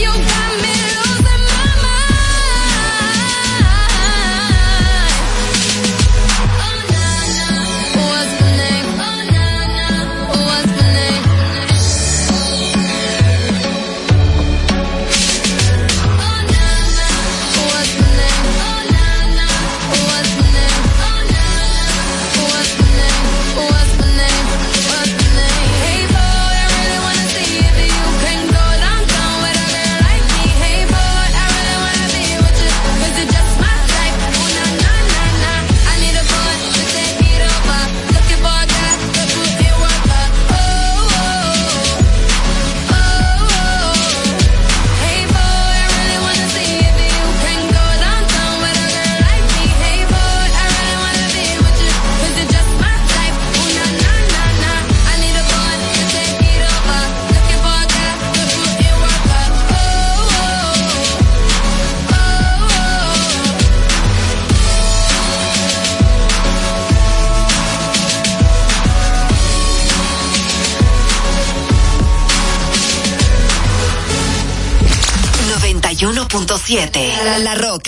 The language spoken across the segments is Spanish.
you 1.7. La Roca.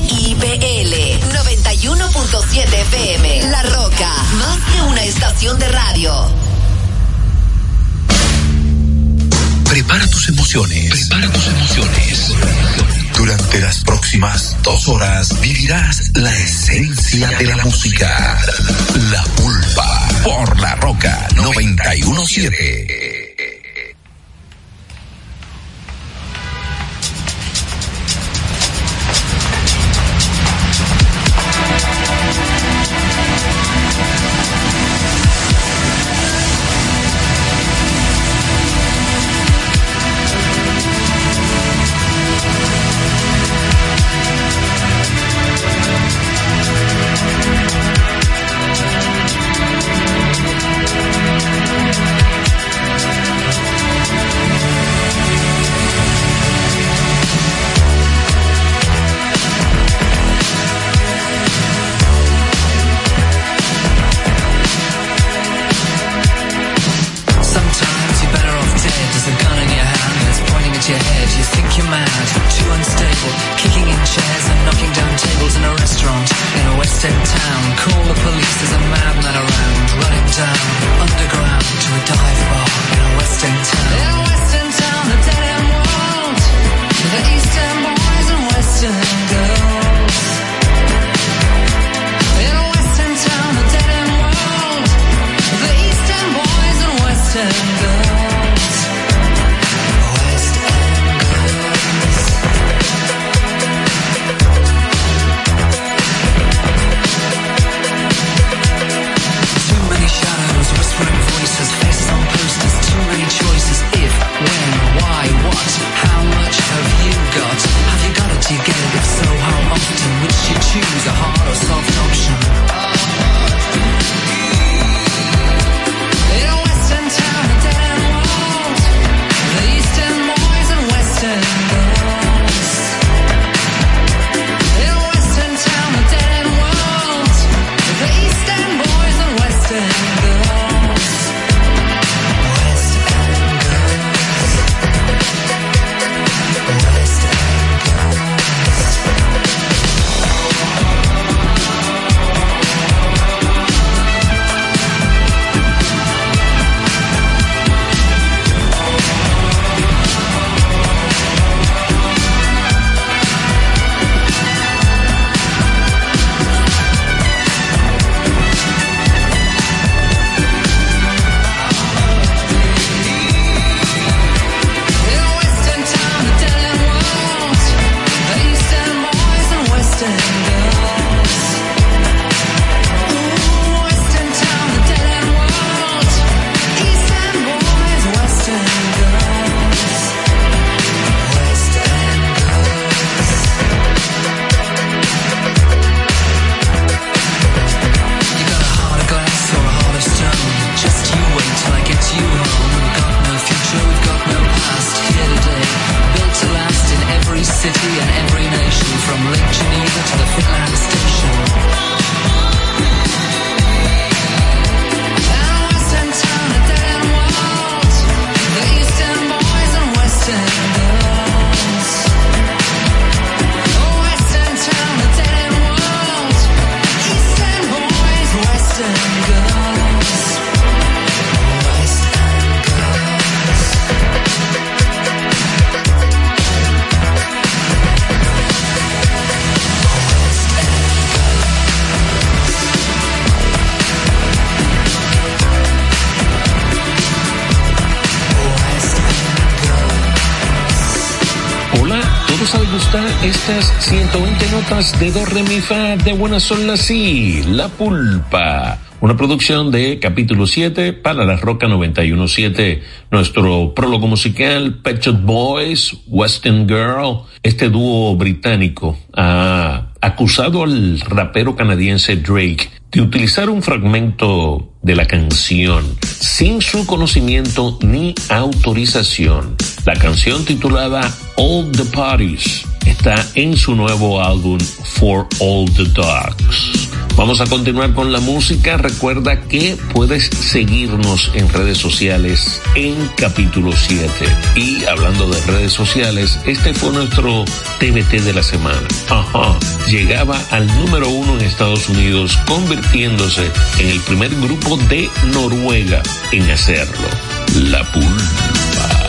HIPL 91.7 FM. La Roca, más que una estación de radio. Prepara tus emociones. Prepara tus emociones. Durante las próximas dos horas vivirás la esencia de la música. La pulpa por la roca 917. De do, de buena son la si, la pulpa. Una producción de capítulo 7 para la Roca 917. Nuestro prólogo musical, Pet Boys, Western Girl. Este dúo británico ha acusado al rapero canadiense Drake de utilizar un fragmento de la canción sin su conocimiento ni autorización. La canción titulada All the Parties está en su nuevo álbum For All the Dogs. Vamos a continuar con la música. Recuerda que puedes seguirnos en redes sociales en capítulo 7. Y hablando de redes sociales, este fue nuestro TBT de la semana. Ajá. Llegaba al número uno en Estados Unidos, convirtiéndose en el primer grupo de Noruega en hacerlo. La Pulpa.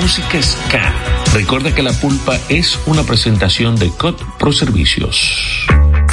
Música ska. Recuerda que La Pulpa es una presentación de COD Pro Servicios.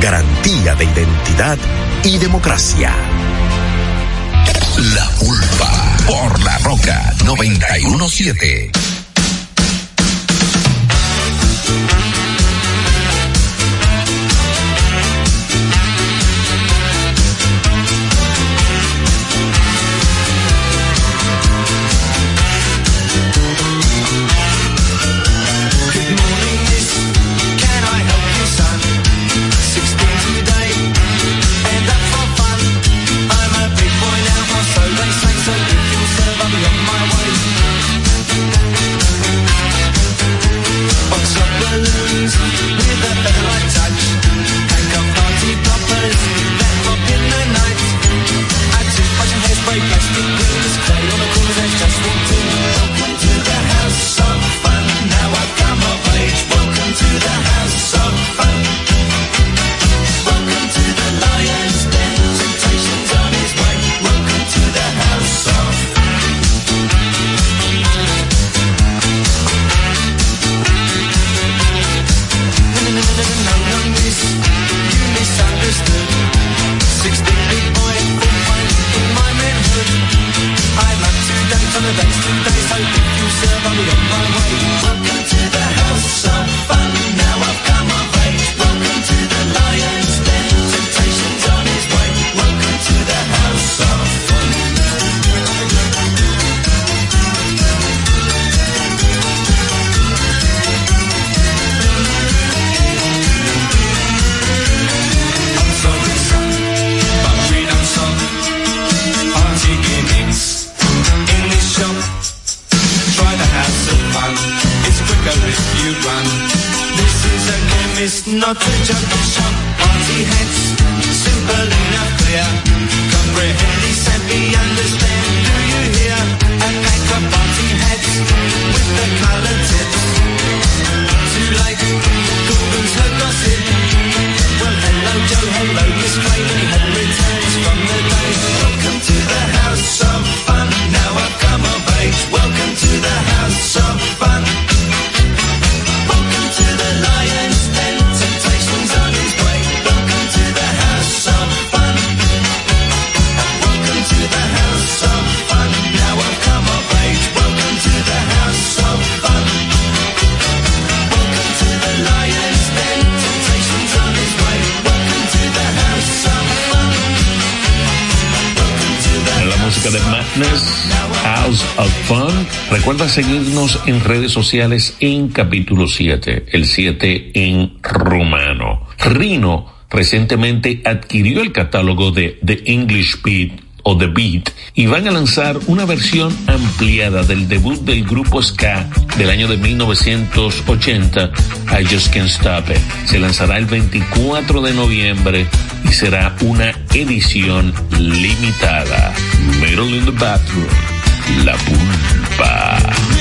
garantía de identidad y democracia. La Pulpa por la Roca 917. Seguirnos en redes sociales en capítulo 7, el 7 en romano. Rino recientemente adquirió el catálogo de The English Beat o The Beat y van a lanzar una versión ampliada del debut del grupo ska del año de 1980, I Just Can't Stop It. Se lanzará el 24 de noviembre y será una edición limitada. Middle in the Bathroom, La Pulpa. Take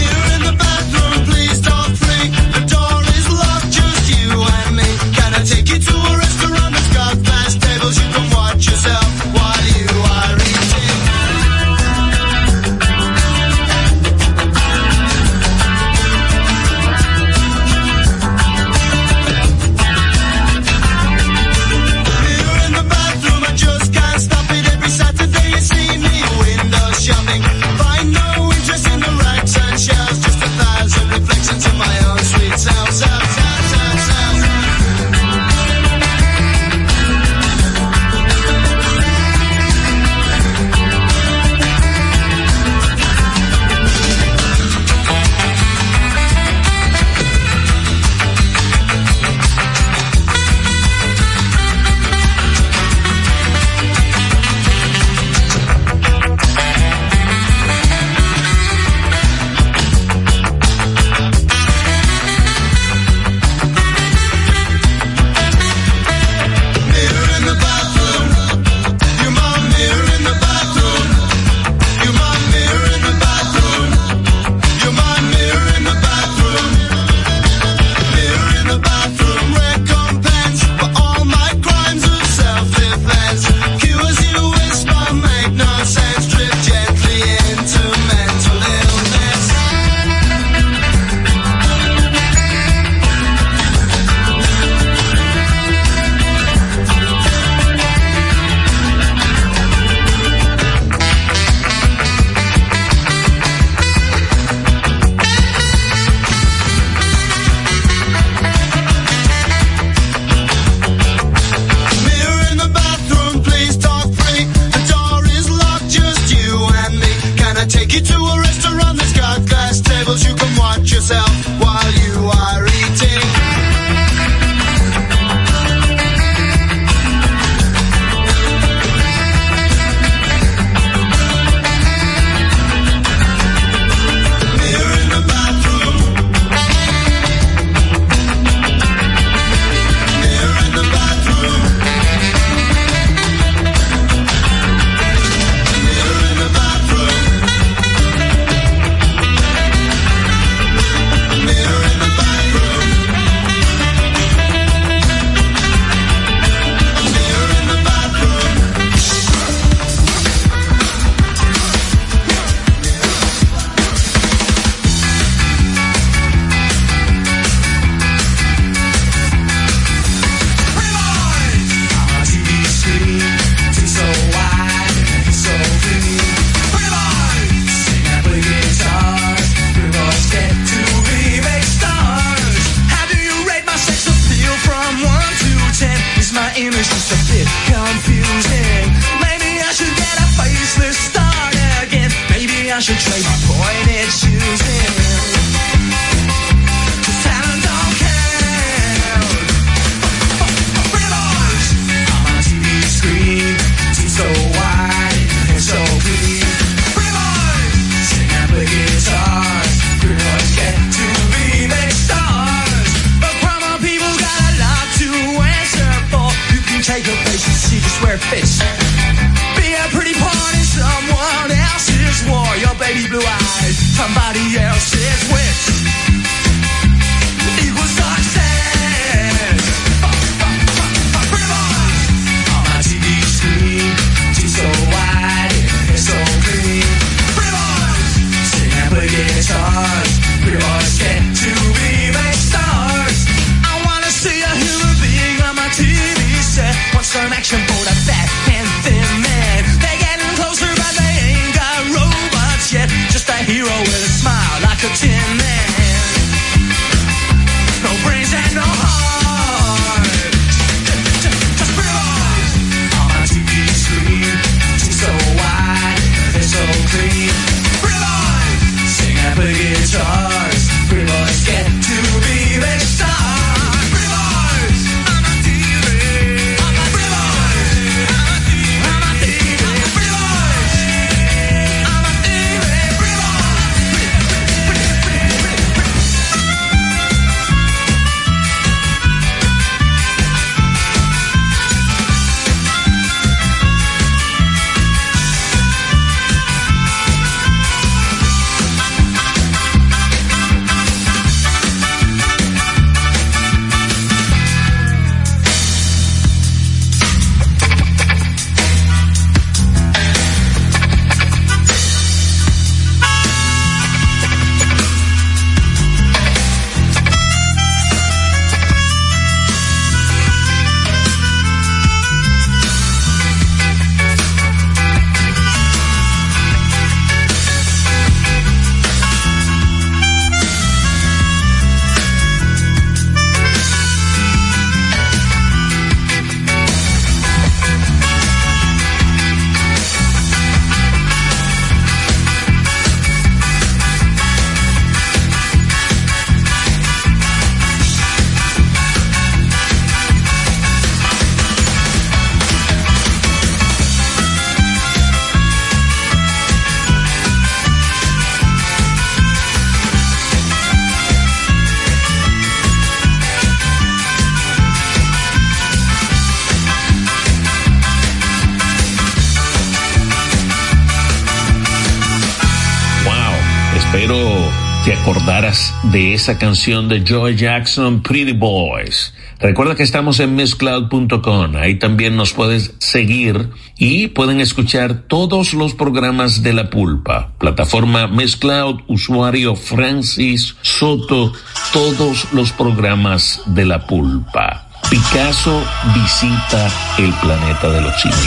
de esa canción de Joe Jackson, Pretty Boys. Recuerda que estamos en misscloud.com, ahí también nos puedes seguir y pueden escuchar todos los programas de La Pulpa. Plataforma Misscloud, usuario Francis Soto, todos los programas de La Pulpa. Picasso visita el planeta de los simios.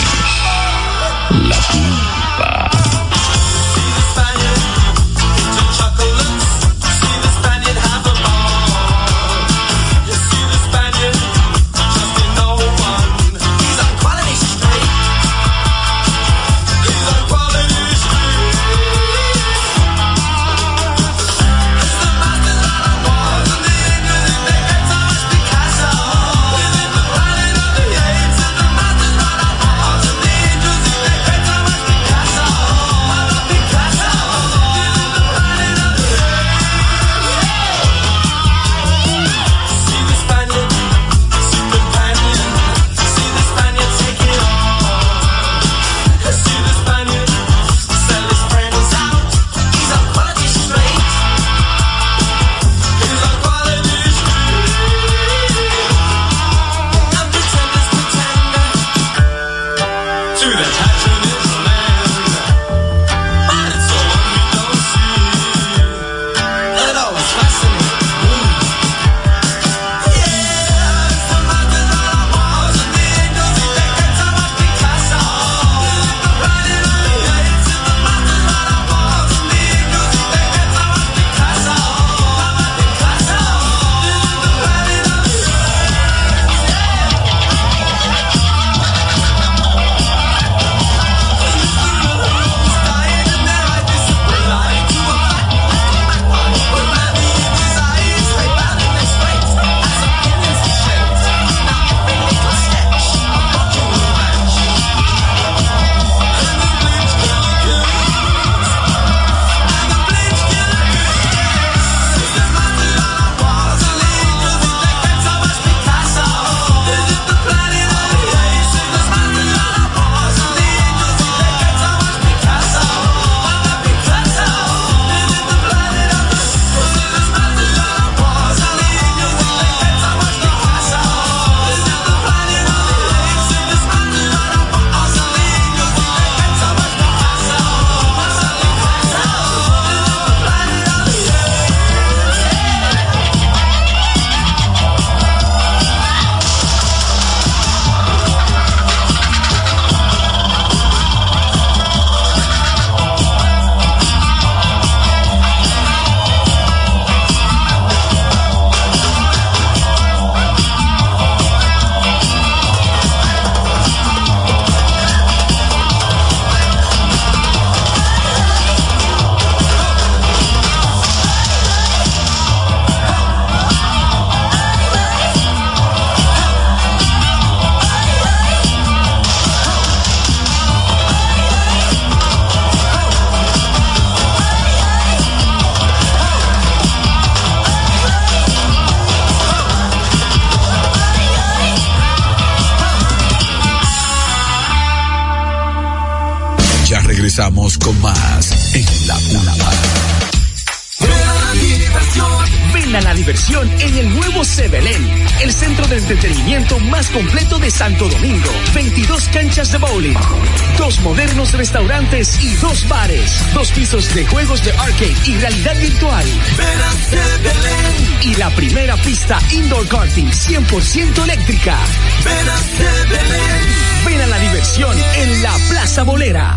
La Pulpa. Restaurantes y dos bares, dos pisos de juegos de arcade y realidad virtual. Sebelén. Y la primera pista indoor karting 100% eléctrica. Sebelén. Ven a la diversión en la Plaza Bolera.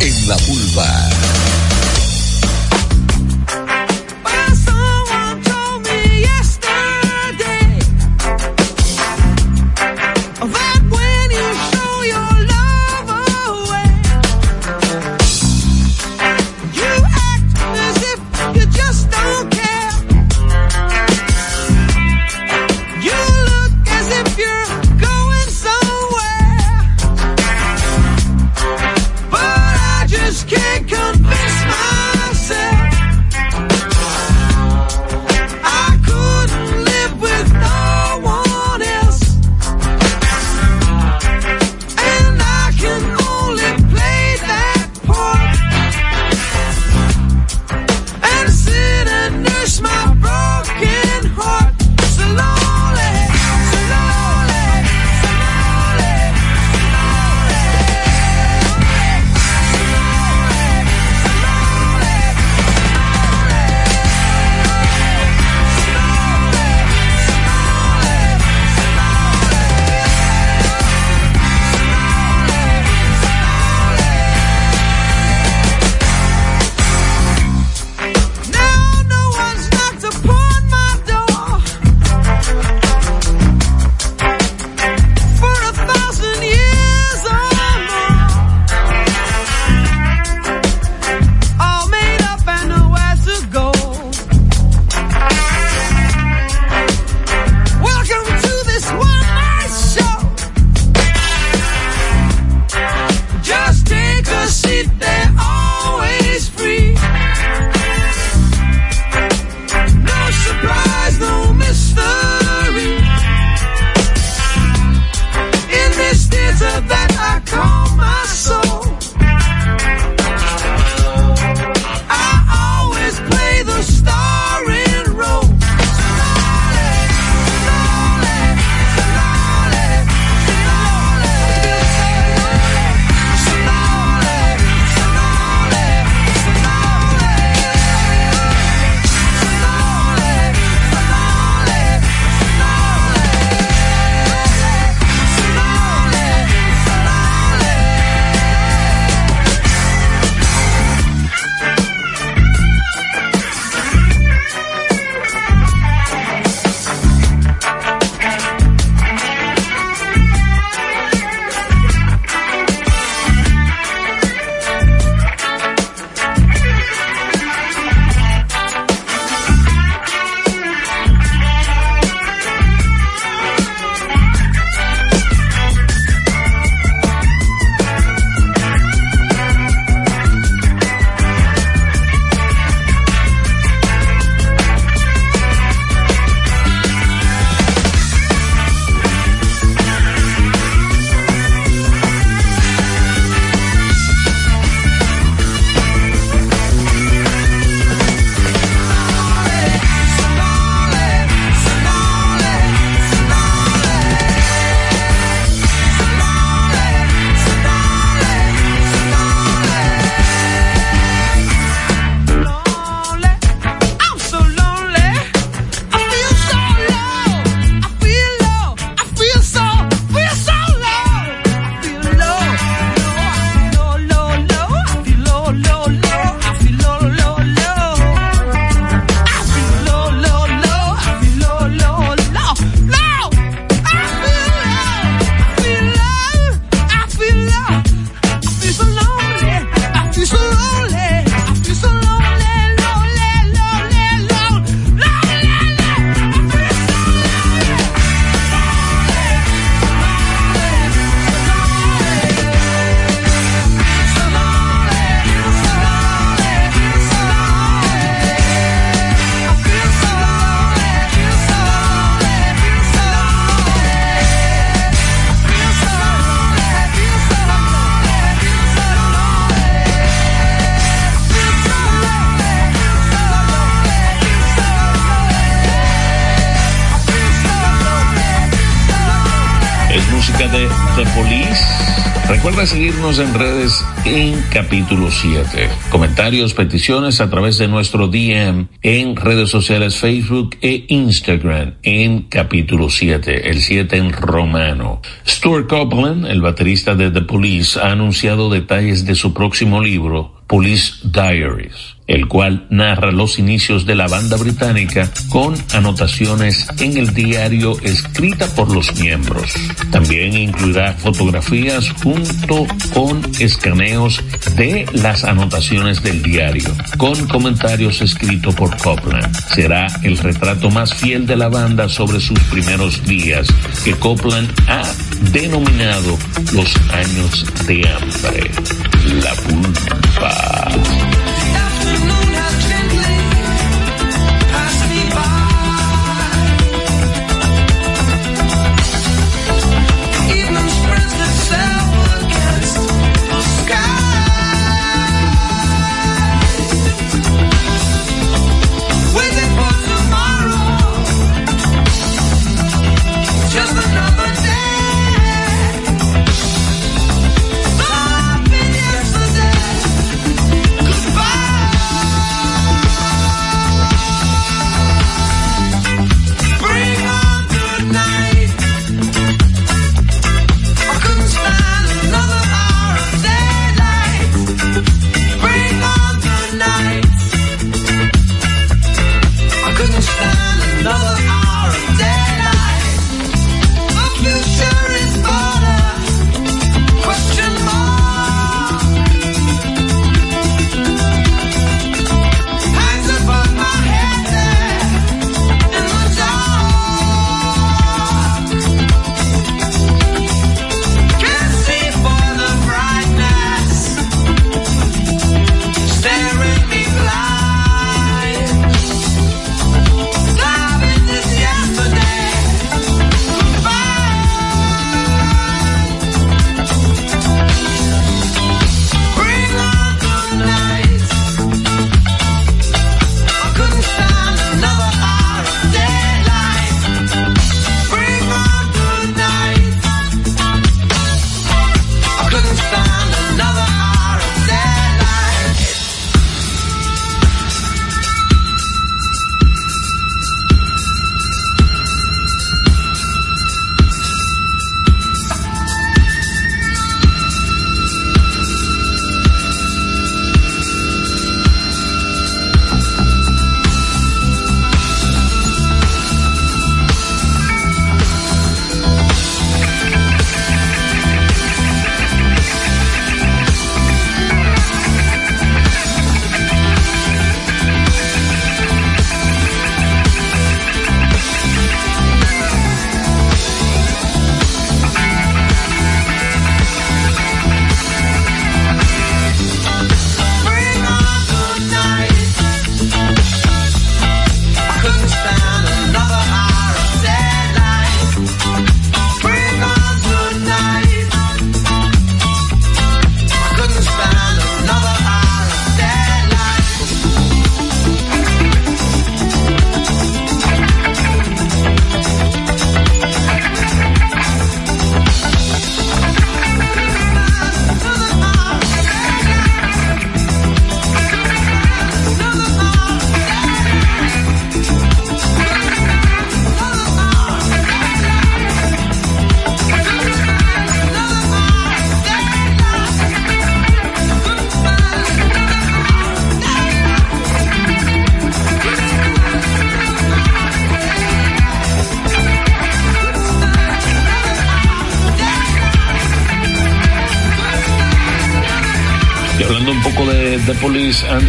en la pulpa. Recuerda seguirnos en redes en capítulo 7. Comentarios, peticiones a través de nuestro DM en redes sociales Facebook e Instagram en capítulo 7, el 7 en romano. Stuart Copeland, el baterista de The Police, ha anunciado detalles de su próximo libro, Police Diaries, el cual narra los inicios de la banda británica con anotaciones en el diario escrita por los miembros. También incluirá fotografías junto con escaneos de las anotaciones del diario, con comentarios escritos por Copland. Será el retrato más fiel de la banda sobre sus primeros días, que Copland ha denominado los años de hambre. La pulpa.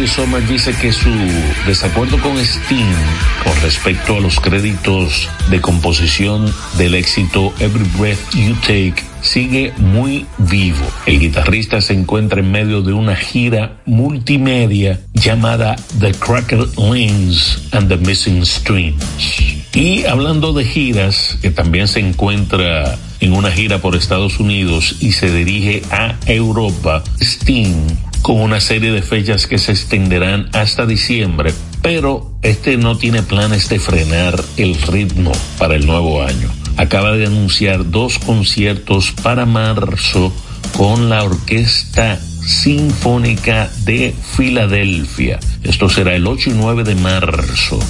Police, Andy Sommer dice que su desacuerdo con Sting con respecto a los créditos de composición del éxito Every Breath You Take sigue muy vivo. El guitarrista se encuentra en medio de una gira multimedia llamada The Cracker Links and the Missing Strings. Y hablando de giras, que también se encuentra en una gira por Estados Unidos y se dirige a Europa, Sting, con una serie de fechas que se extenderán hasta diciembre, pero este no tiene planes de frenar el ritmo para el nuevo año. acaba de anunciar dos conciertos para marzo con la Orquesta Sinfónica de Filadelfia. Esto será el 8 y 9 de marzo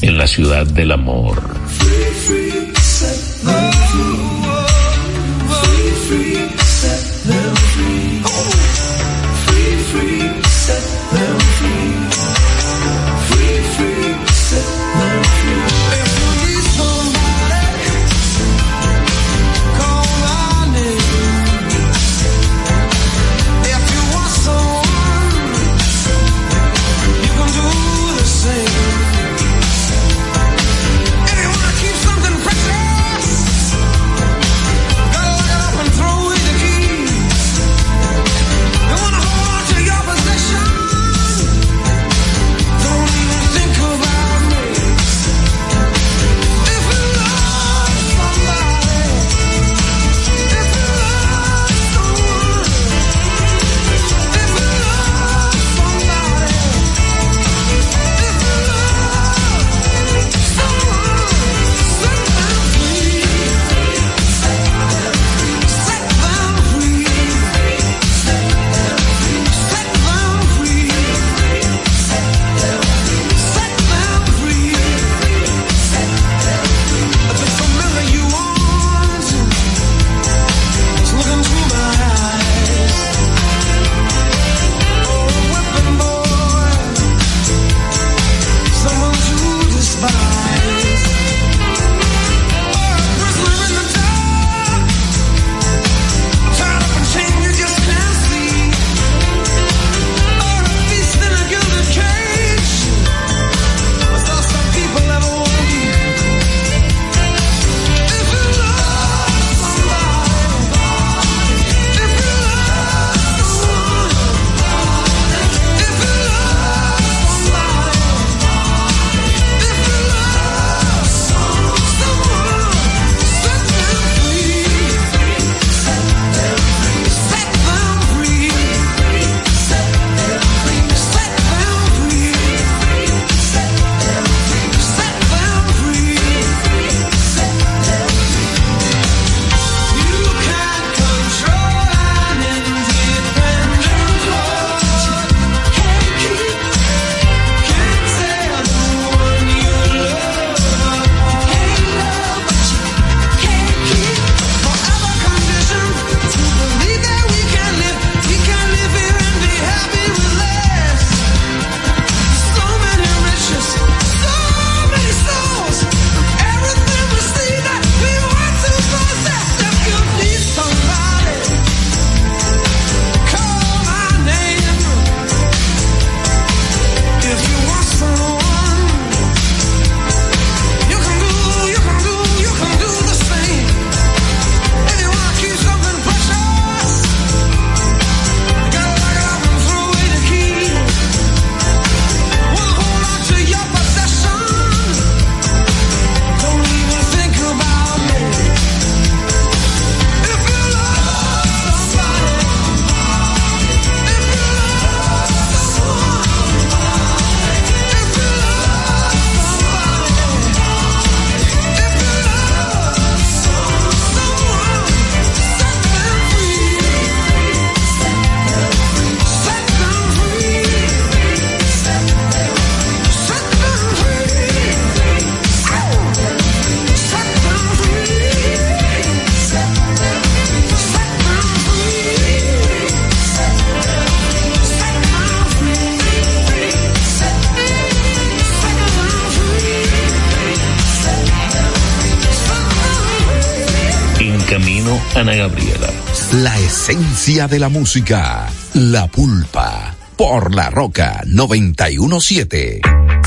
en la Ciudad del Amor. Ana Gabriela. La esencia de la música. La pulpa. Por la roca 917.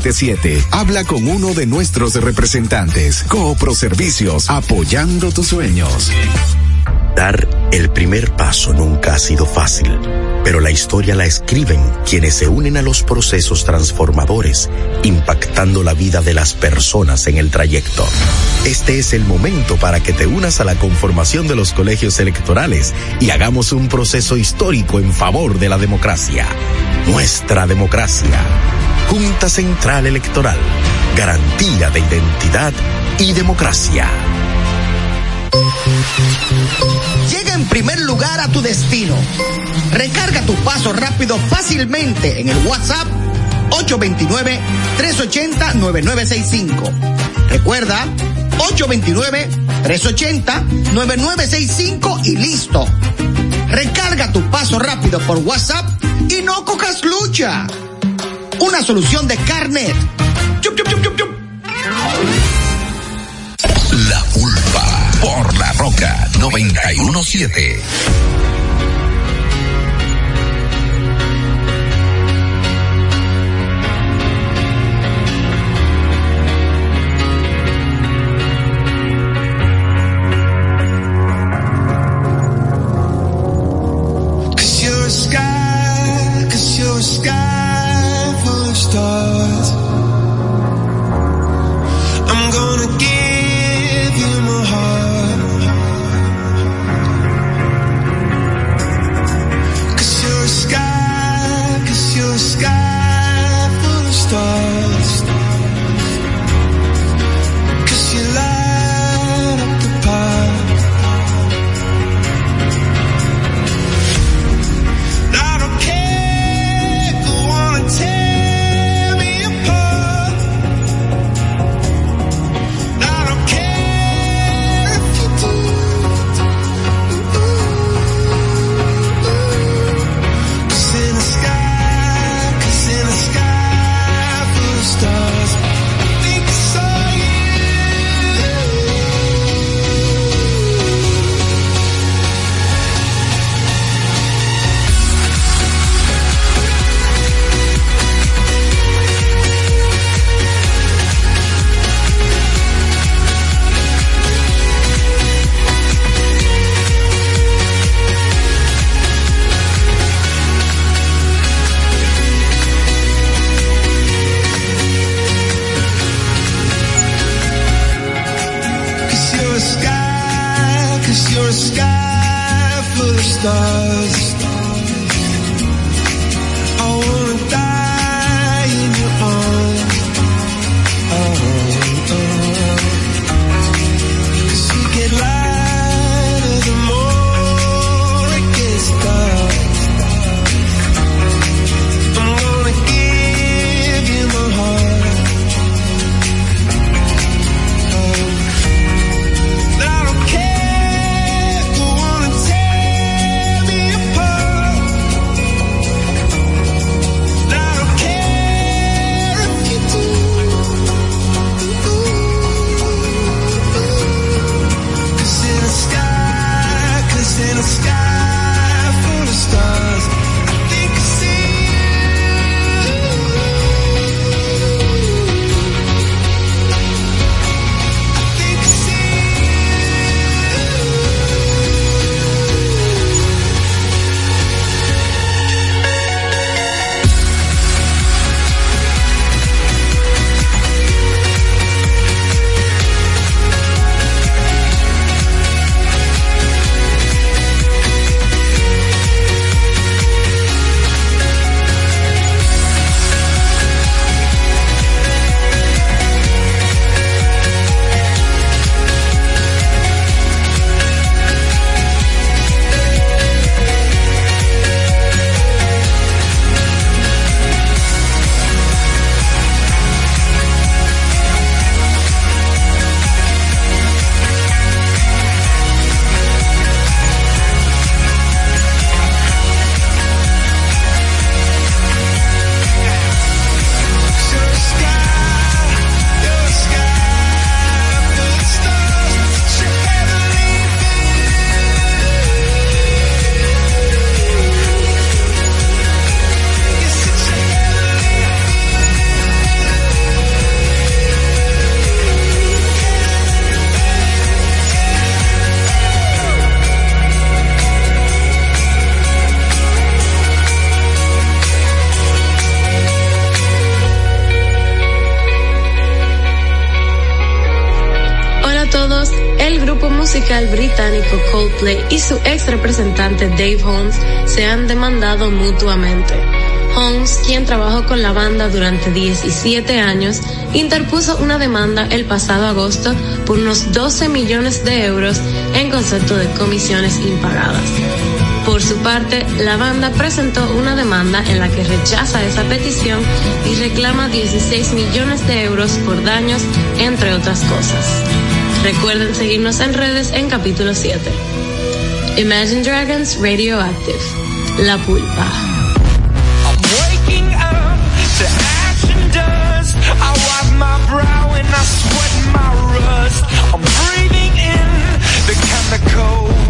2177. Habla con uno de nuestros representantes. Coopro Servicios, apoyando tus sueños. Dar el primer paso nunca ha sido fácil, pero la historia la escriben quienes se unen a los procesos transformadores, impactando la vida de las personas en el trayecto. Este es el momento para que te unas a la conformación de los colegios electorales y hagamos un proceso histórico en favor de la democracia. Nuestra democracia. Junta Central Electoral. Garantía de identidad y democracia. Llega en primer lugar a tu destino. Recarga tu paso rápido fácilmente en el WhatsApp 829-380-9965. Recuerda, 829-380-9965 y listo. Recarga tu paso rápido por WhatsApp y no cojas lucha. Una solución de Carnet. Chup, chup, chup. La Pulpa por La Roca 917. Coldplay y su ex representante Dave Holmes se han demandado mutuamente. Holmes, quien trabajó con la banda durante 17 años, interpuso una demanda el pasado agosto por unos 12 millones de euros en concepto de comisiones impagadas. Por su parte, la banda presentó una demanda en la que rechaza esa petición y reclama 16 millones de euros por daños, entre otras cosas. Recuerden seguirnos en redes en capítulo 7. Imagine Dragons Radioactive. La pulpa. I'm breathing in the chemicals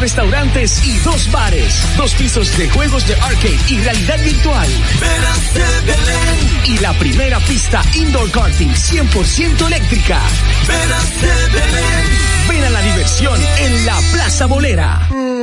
restaurantes y dos bares, dos pisos de juegos de arcade y realidad virtual. Y la primera pista indoor karting 100% eléctrica. Ven a la diversión en la Plaza Bolera.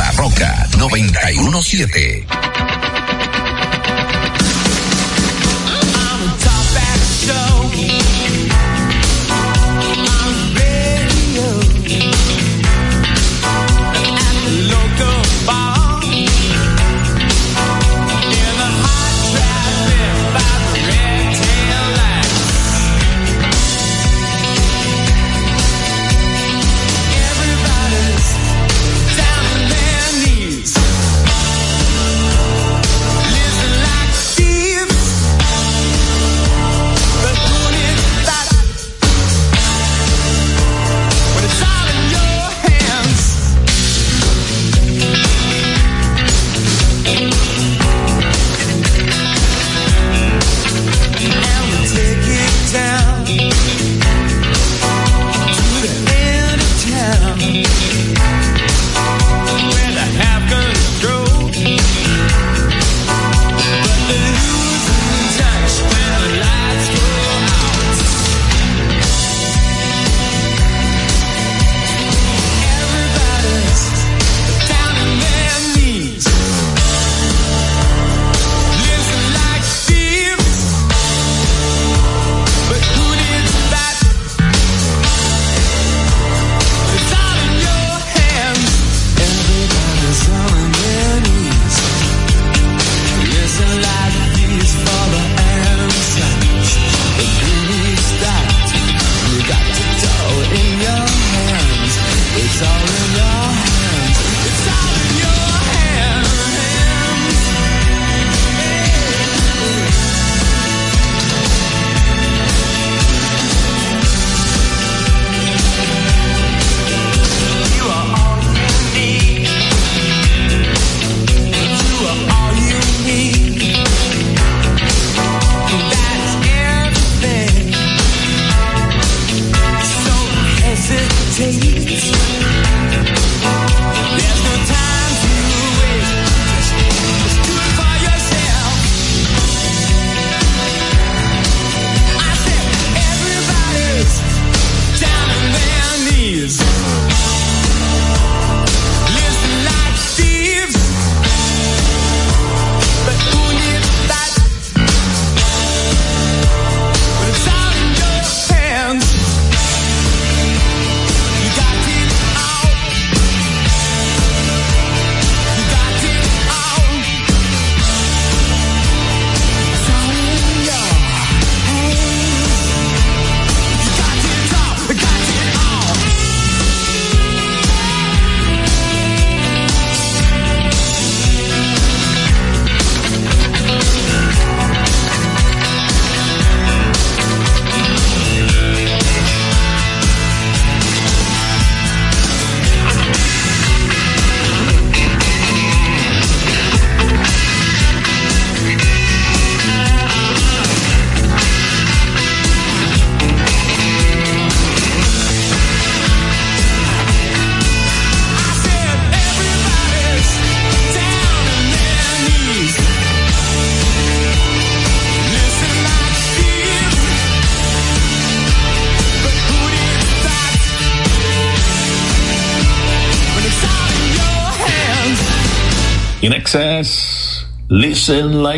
la roca 917.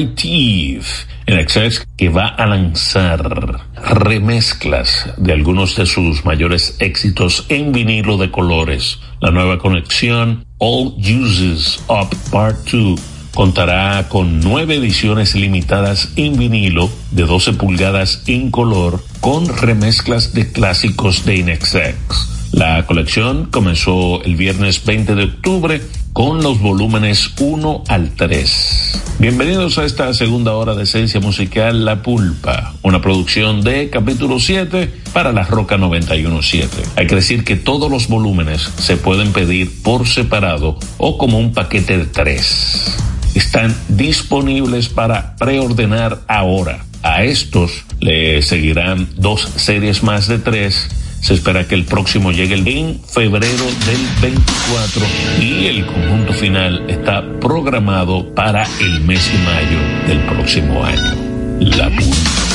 In Excess que va a lanzar remezclas de algunos de sus mayores éxitos en vinilo de colores. La nueva conexión All Uses Up Part 2 contará con nueve ediciones limitadas en vinilo de 12 pulgadas en color con remezclas de clásicos de Inexex. La colección comenzó el viernes 20 de octubre con los volúmenes 1 al 3. Bienvenidos a esta segunda hora de esencia musical La Pulpa, una producción de capítulo 7 para la Roca 917. Hay que decir que todos los volúmenes se pueden pedir por separado o como un paquete de 3. Están disponibles para preordenar ahora. A estos le seguirán dos series más de tres se espera que el próximo llegue el en febrero del 24 y el conjunto final está programado para el mes de mayo del próximo año. La punta.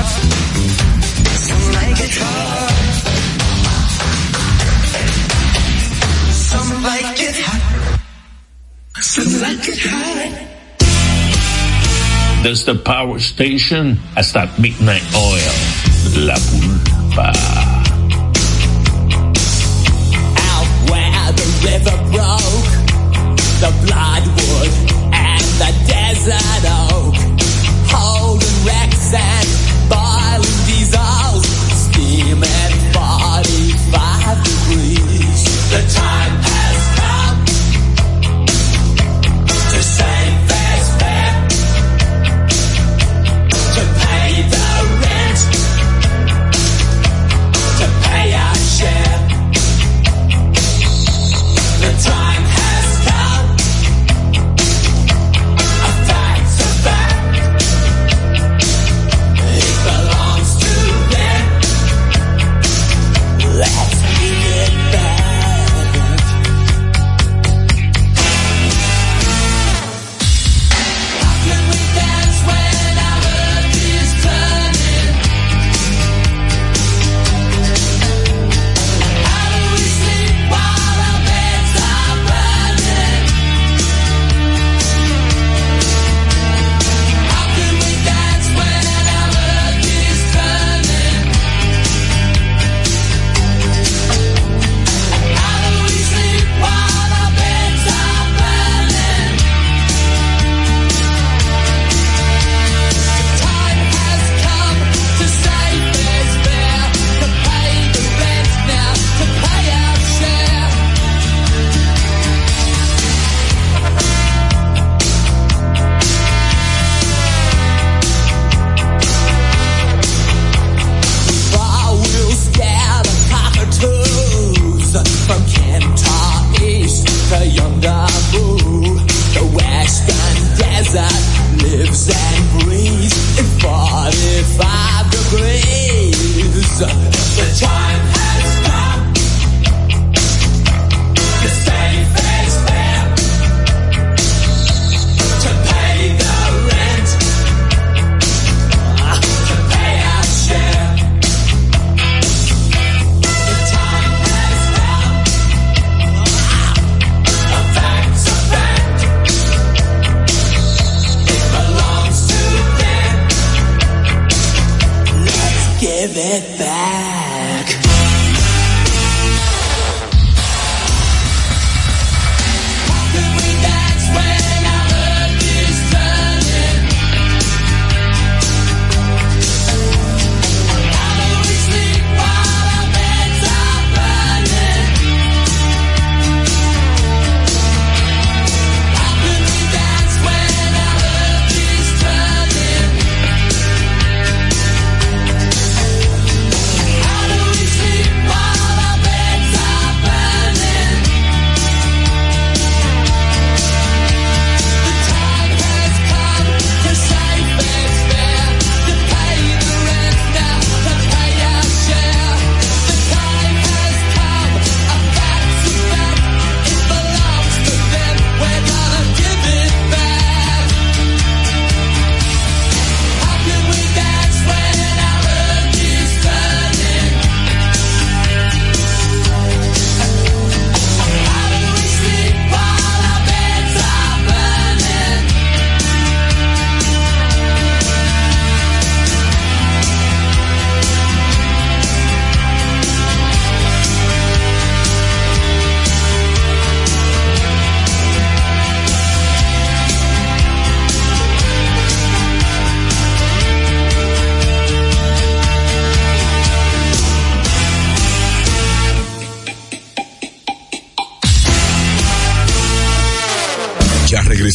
Some like it hot. Some like it hot. Some like it hot. Does the power station. That's that midnight oil. La pulpa. Out where the river broke, the bloodwood and the desert oak, holding wrecks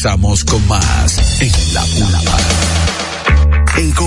regresamos con más en la Pulpa.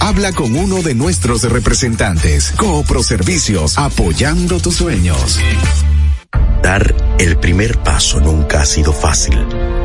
Habla con uno de nuestros representantes. Coopro Servicios, apoyando tus sueños. Dar el primer paso nunca ha sido fácil,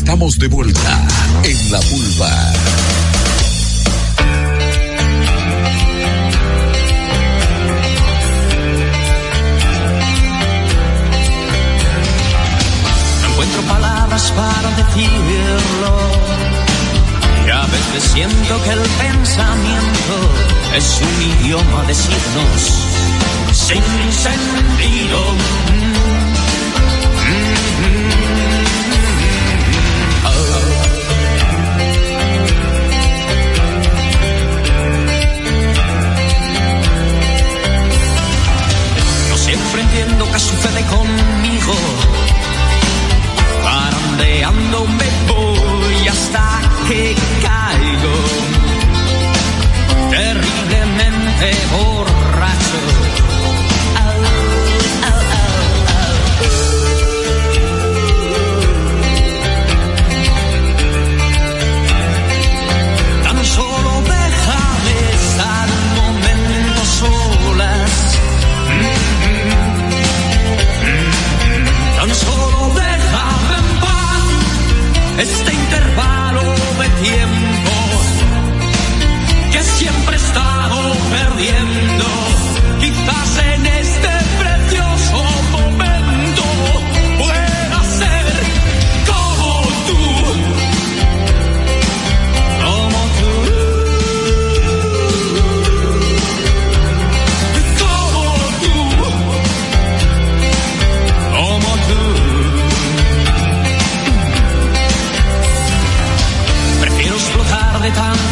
estamos de vuelta en la Pulpa. No encuentro palabras para decirlo. Y a veces siento que el pensamiento es un idioma de signos sin sentido. Entiendo qué sucede conmigo. Parandeando me voy hasta que caigo. Terriblemente borracho. Este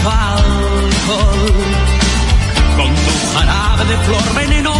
alcohol. Con tu jarabe de flor veneno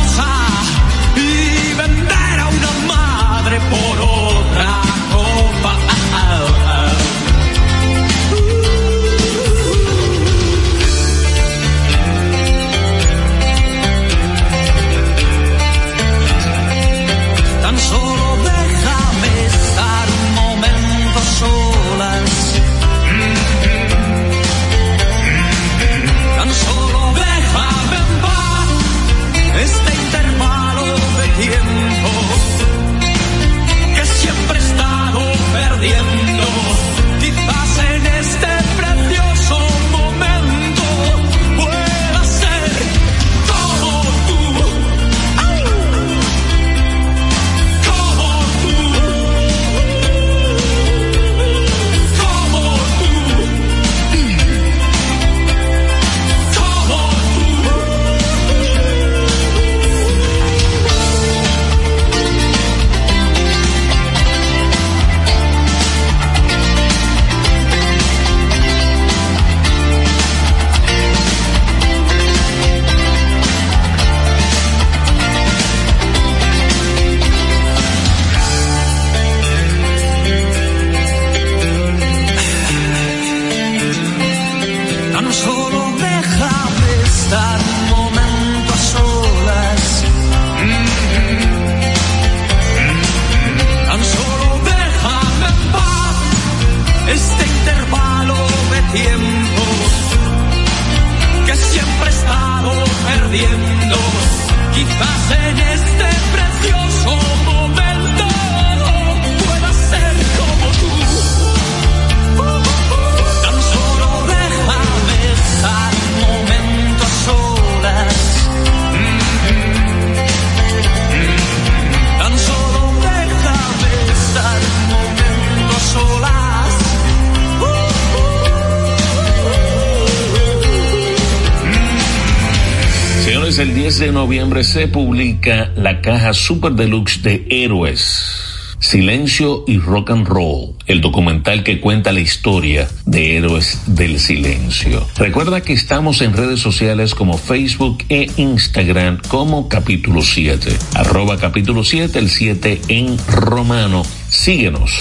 se publica la caja Super Deluxe de Héroes. Silencio y Rock and Roll, el documental que cuenta la historia de Héroes del Silencio. Recuerda que estamos en redes sociales como Facebook e Instagram como capítulo 7, arroba capítulo 7, el 7 en romano. Síguenos.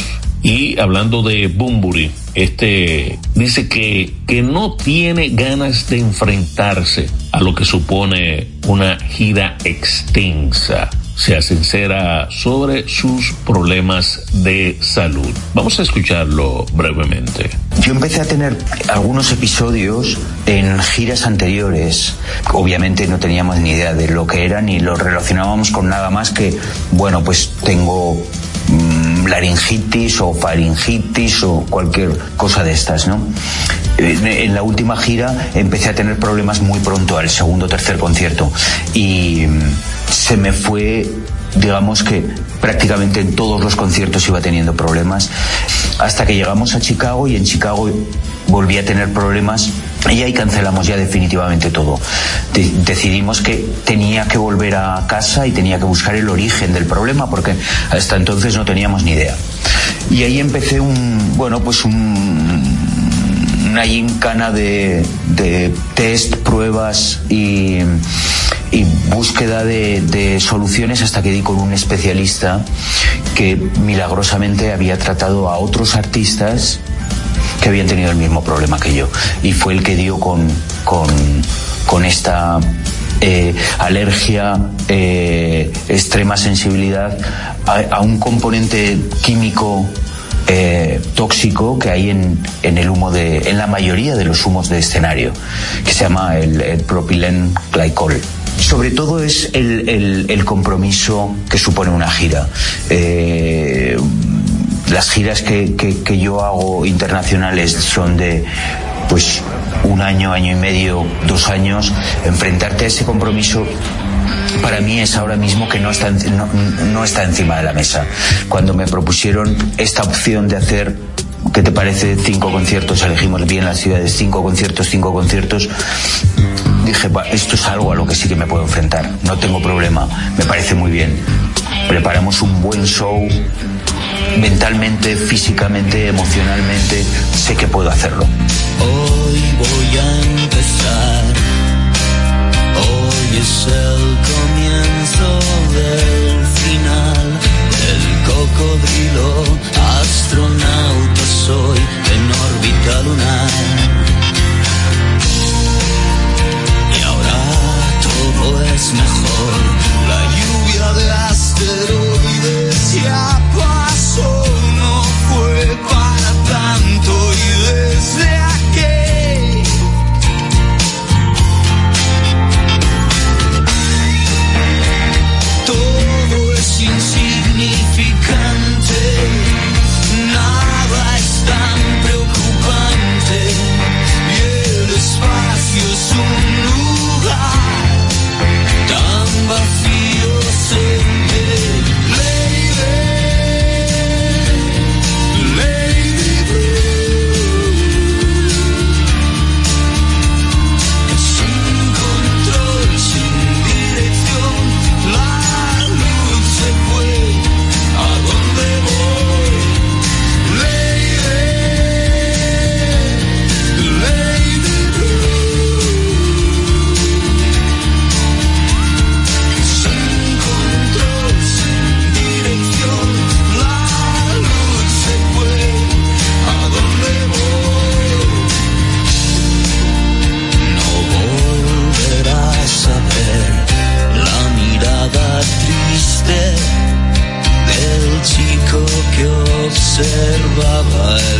Y hablando de Bumburi, este dice que, que no tiene ganas de enfrentarse a lo que supone una gira extensa. Sea sincera sobre sus problemas de salud. Vamos a escucharlo brevemente. Yo empecé a tener algunos episodios en giras anteriores. Obviamente no teníamos ni idea de lo que era ni lo relacionábamos con nada más que, bueno, pues tengo mm, laringitis o faringitis o cualquier cosa de estas, ¿no? En, la última gira empecé a tener problemas muy pronto al segundo o tercer concierto y mm, se me fue digamos que prácticamente en todos los conciertos iba teniendo problemas hasta que llegamos a Chicago y en Chicago volví a tener problemas y ahí cancelamos ya definitivamente todo. De- decidimos que tenía que volver a casa y tenía que buscar el origen del problema porque hasta entonces no teníamos ni idea. Y ahí empecé un, bueno, pues un, una gincana de, test, pruebas y, y búsqueda de, de soluciones hasta que di con un especialista que milagrosamente había tratado a otros artistas que habían tenido el mismo problema que yo y fue el que dio con, con, esta eh, alergia, eh, extrema sensibilidad a, un componente químico eh, tóxico que hay en, en el humo de, en la mayoría de los humos de escenario, que se llama el, el propilén glicol. Sobre todo es el, el- compromiso que supone una gira. Las giras que, que- yo hago internacionales son de pues un año, año y medio, dos años. Enfrentarte a ese compromiso para mí es ahora mismo que no está, no, está encima de la mesa. Cuando me propusieron esta opción de hacer, ¿qué te parece? Cinco conciertos, elegimos bien las ciudades, cinco conciertos, cinco conciertos. Dije, "Va, esto es algo a lo que sí que me puedo enfrentar. No tengo problema, me parece muy bien. Preparamos un buen show, mentalmente, físicamente, emocionalmente, sé que puedo hacerlo. Hoy voy a empezar. Hoy es el comienzo del final. El cocodrilo astronauta soy en órbita lunar. Y ahora todo es mejor. La lluvia de asteroides ya tanto y desde observaba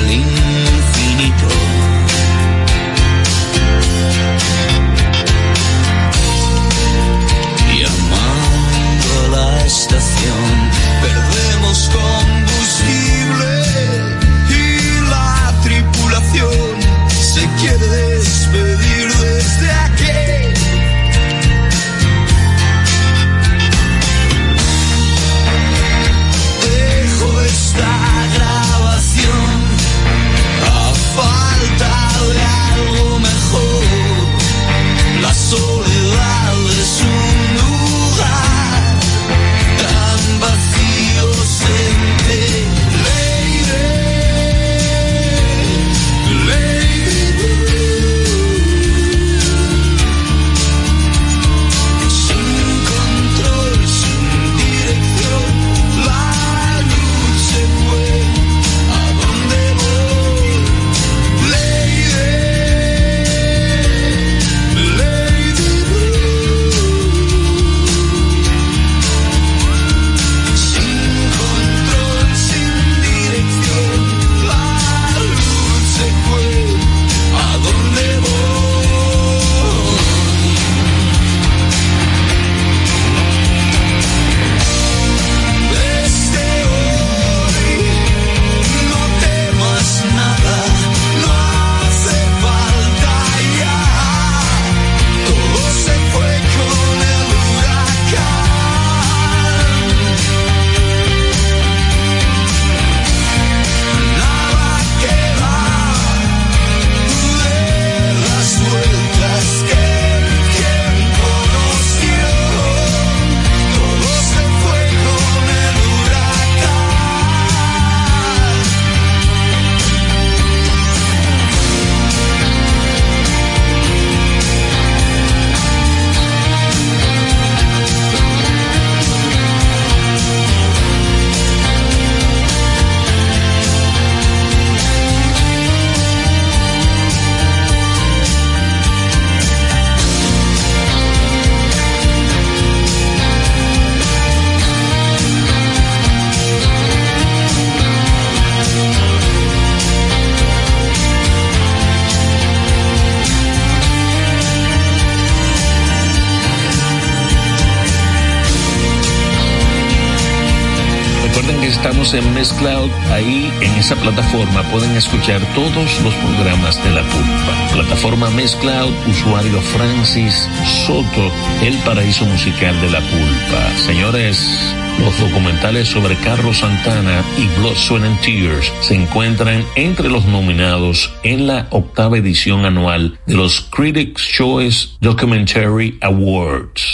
en Mezcloud. Ahí en esa plataforma pueden escuchar todos los programas de la pulpa. Plataforma Mezcloud, usuario Francis Soto, el paraíso musical de la pulpa. Señores, los documentales sobre Carlos Santana y Blood, Sweat and Tears se encuentran entre los nominados en la octava edición anual de los Critics' Choice Documentary Awards.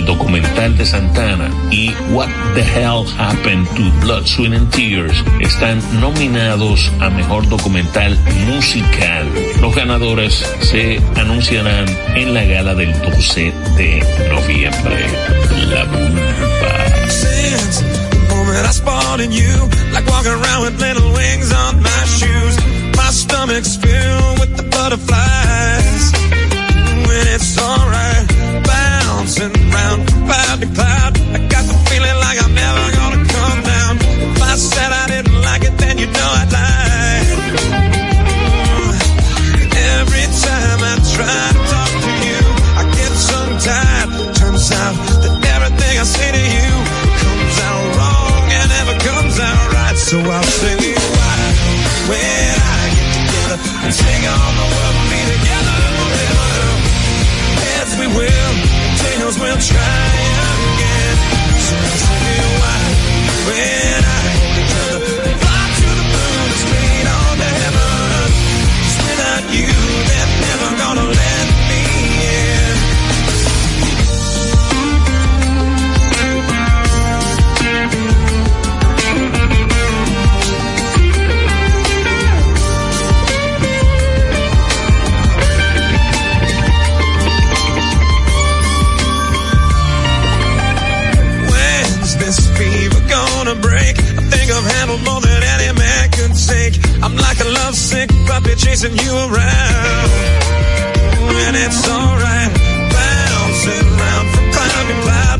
El documental de Santana y What the Hell Happened to Blood, Sweat and Tears están nominados a Mejor Documental Musical. Los ganadores se anunciarán en la gala del 12 de noviembre. La cloud to cloud. I got the feeling like I'm never gonna come down. If I said I didn't like it, then you know I'd lie. Every time I try to talk to you, I get tongue tied. Turns out that everything I say to you comes out wrong and never comes out right. So I'll say, why when I get together and sing on man. I'm like a lovesick puppy chasing you around. And it's alright, bouncing round from cloud to cloud.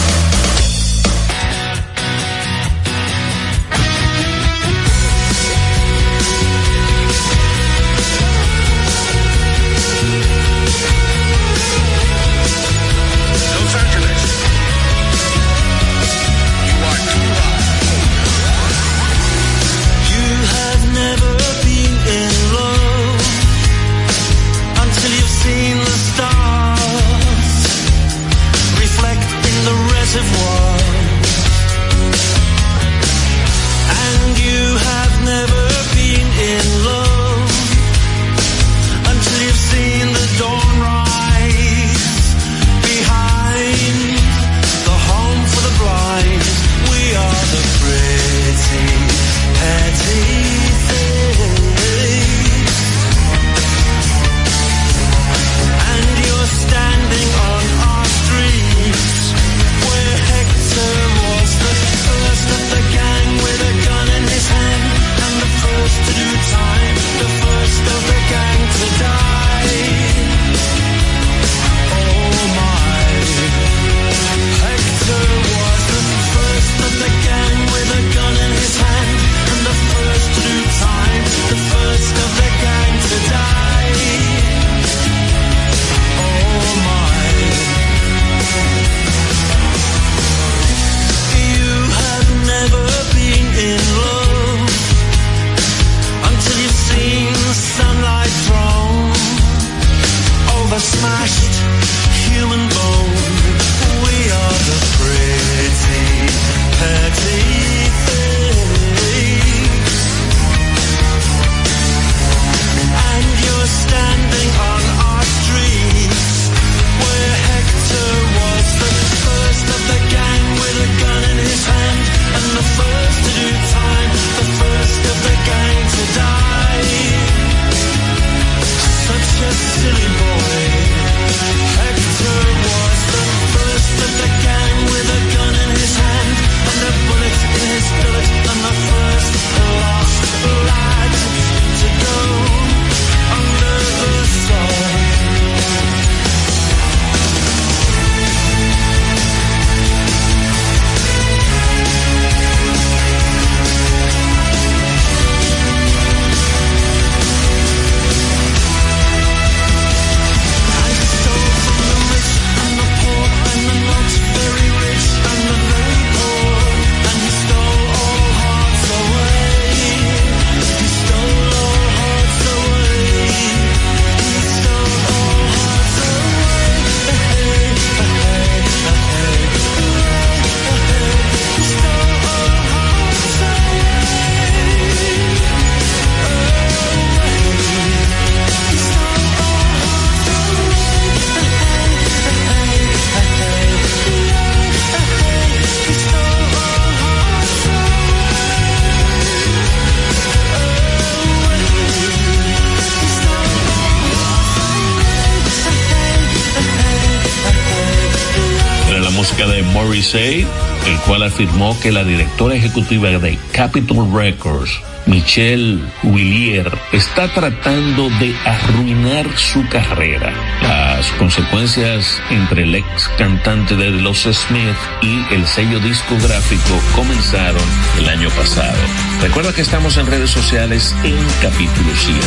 confirmó que la directora ejecutiva de Capitol Records, Michelle Willier, está tratando de arruinar su carrera. Las consecuencias entre el ex cantante de los Smith y el sello discográfico comenzaron el año pasado. Recuerda que estamos en redes sociales en capítulo 7.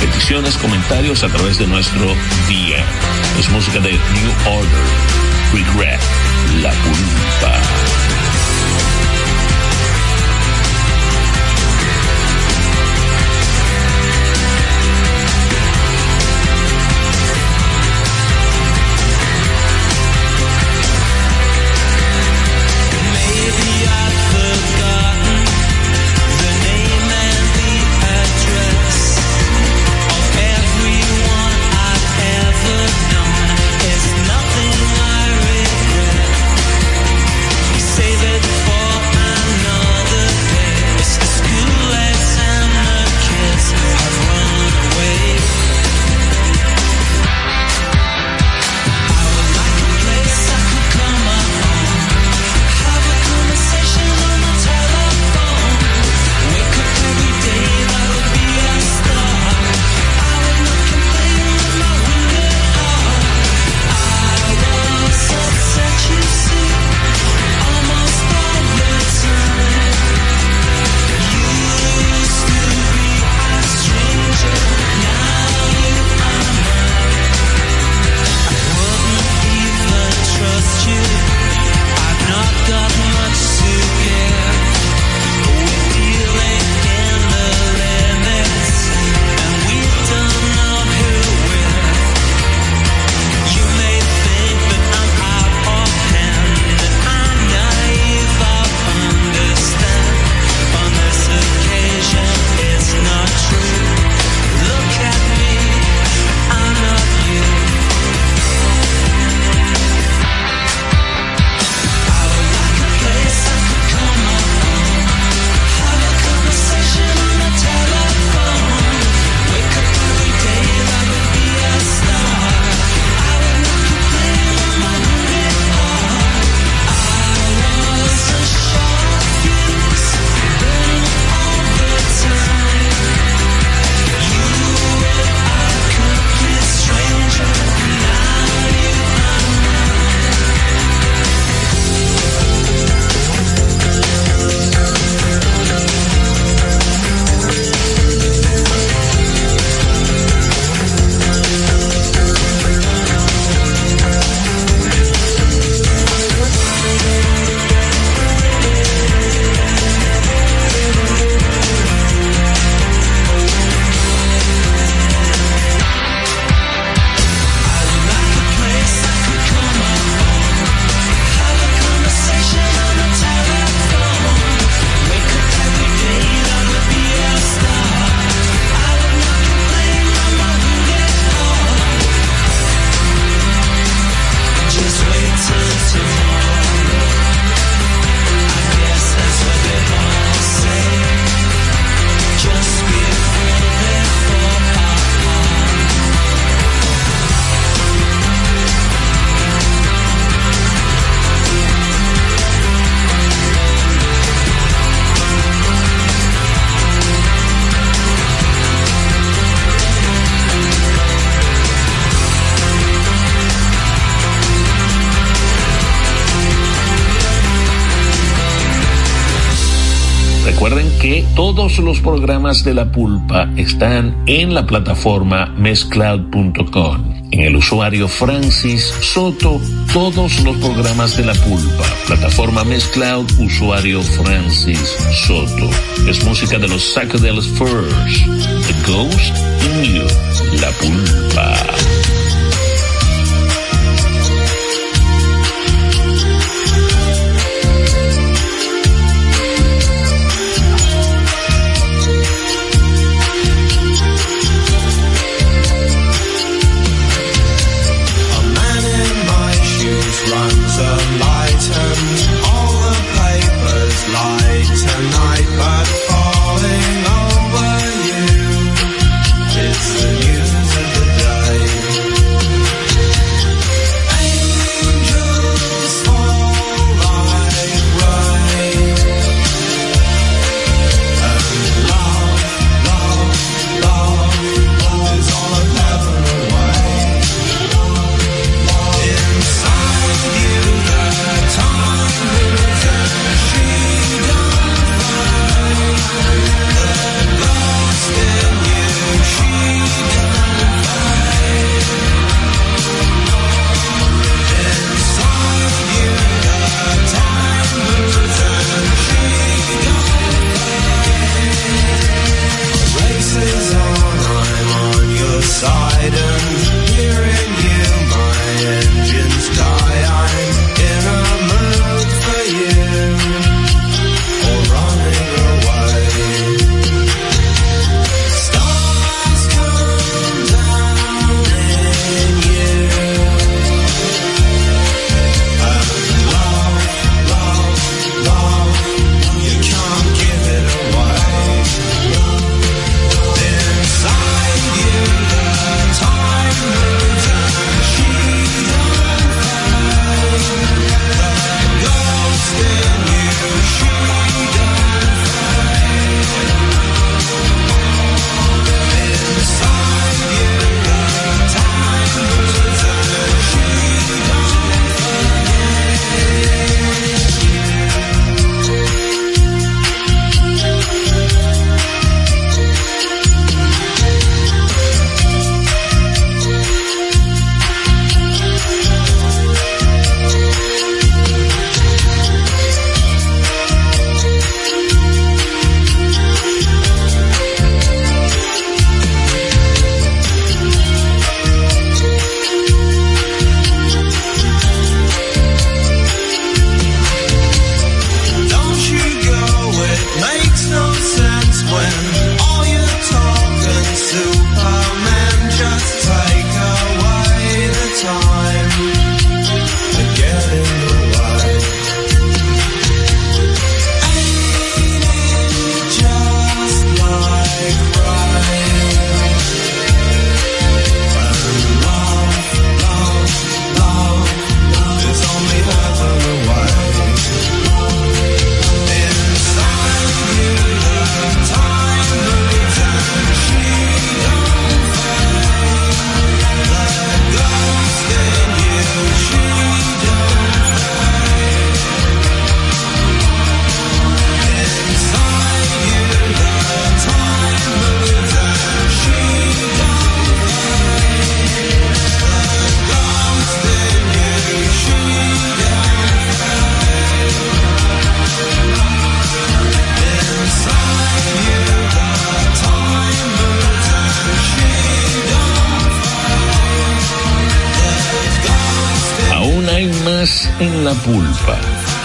Peticiones, comentarios a través de nuestro día. Es música de New Order, Regret, La Culpa. Todos los programas de La Pulpa están en la plataforma mezcloud.com. En el usuario Francis Soto, todos los programas de La Pulpa. Plataforma Mezcloud, usuario Francis Soto. Es música de los Psychedelic First. The Ghost in You. La Pulpa.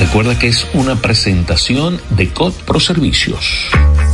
Recuerda que es una presentación de COD Pro Servicios.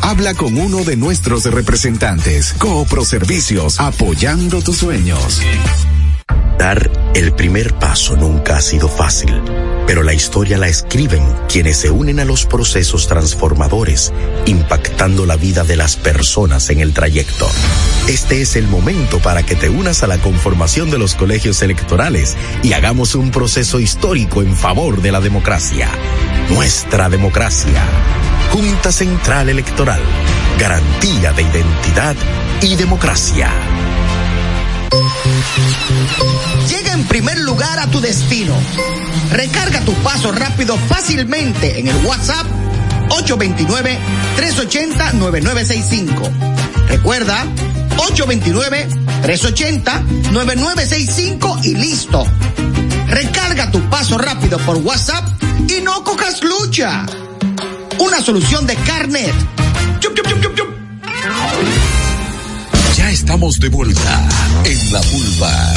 Habla con uno de nuestros representantes. Coopro Servicios, apoyando tus sueños. Dar el primer paso nunca ha sido fácil, pero la historia la escriben quienes se unen a los procesos transformadores, impactando la vida de las personas en el trayecto. Este es el momento para que te unas a la conformación de los colegios electorales y hagamos un proceso histórico en favor de la democracia. Nuestra democracia. Junta Central Electoral. Garantía de identidad y democracia. Llega en primer lugar a tu destino. Recarga tu paso rápido fácilmente en el WhatsApp 829-380-9965. Recuerda, 829-380-9965 y listo. Recarga tu paso rápido por WhatsApp y no cojas lucha. Una solución de Carnet. Ya estamos de vuelta en la pulpa.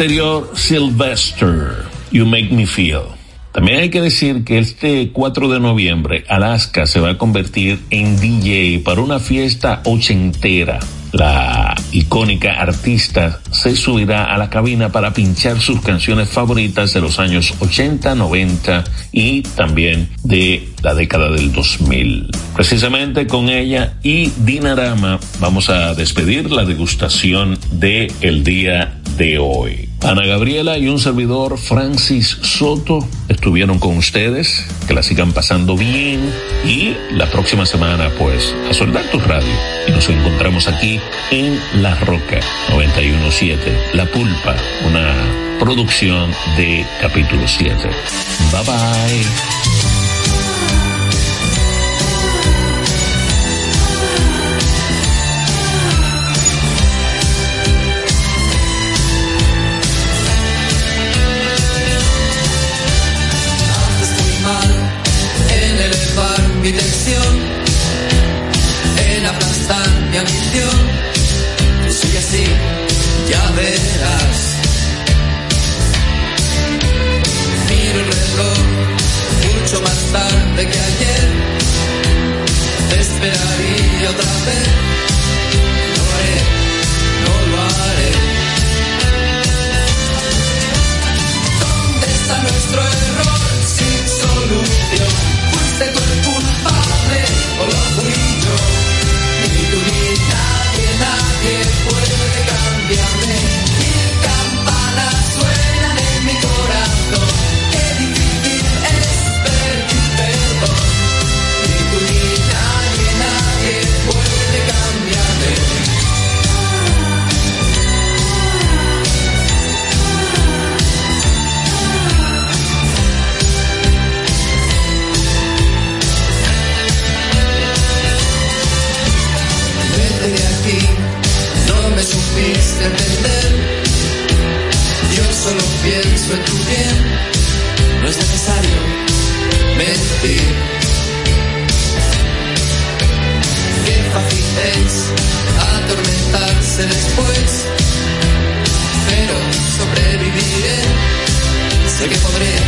anterior, Sylvester, You Make Me Feel. También hay que decir que este 4 de noviembre, Alaska se va a convertir en DJ para una fiesta ochentera. La icónica artista se subirá a la cabina para pinchar sus canciones favoritas de los años 80, 90 y también de la década del 2000. Precisamente con ella y Dinarama vamos a despedir la degustación de el día Ana Gabriela y un servidor Francis Soto estuvieron con ustedes, que la sigan pasando bien y la próxima semana pues a soldar tu radio y nos encontramos aquí en La Roca 917, La Pulpa, una producción de capítulo 7. Bye bye. mi tensión. es necesario mentir. Qué fácil es atormentarse después, pero sobreviviré. Sé que podré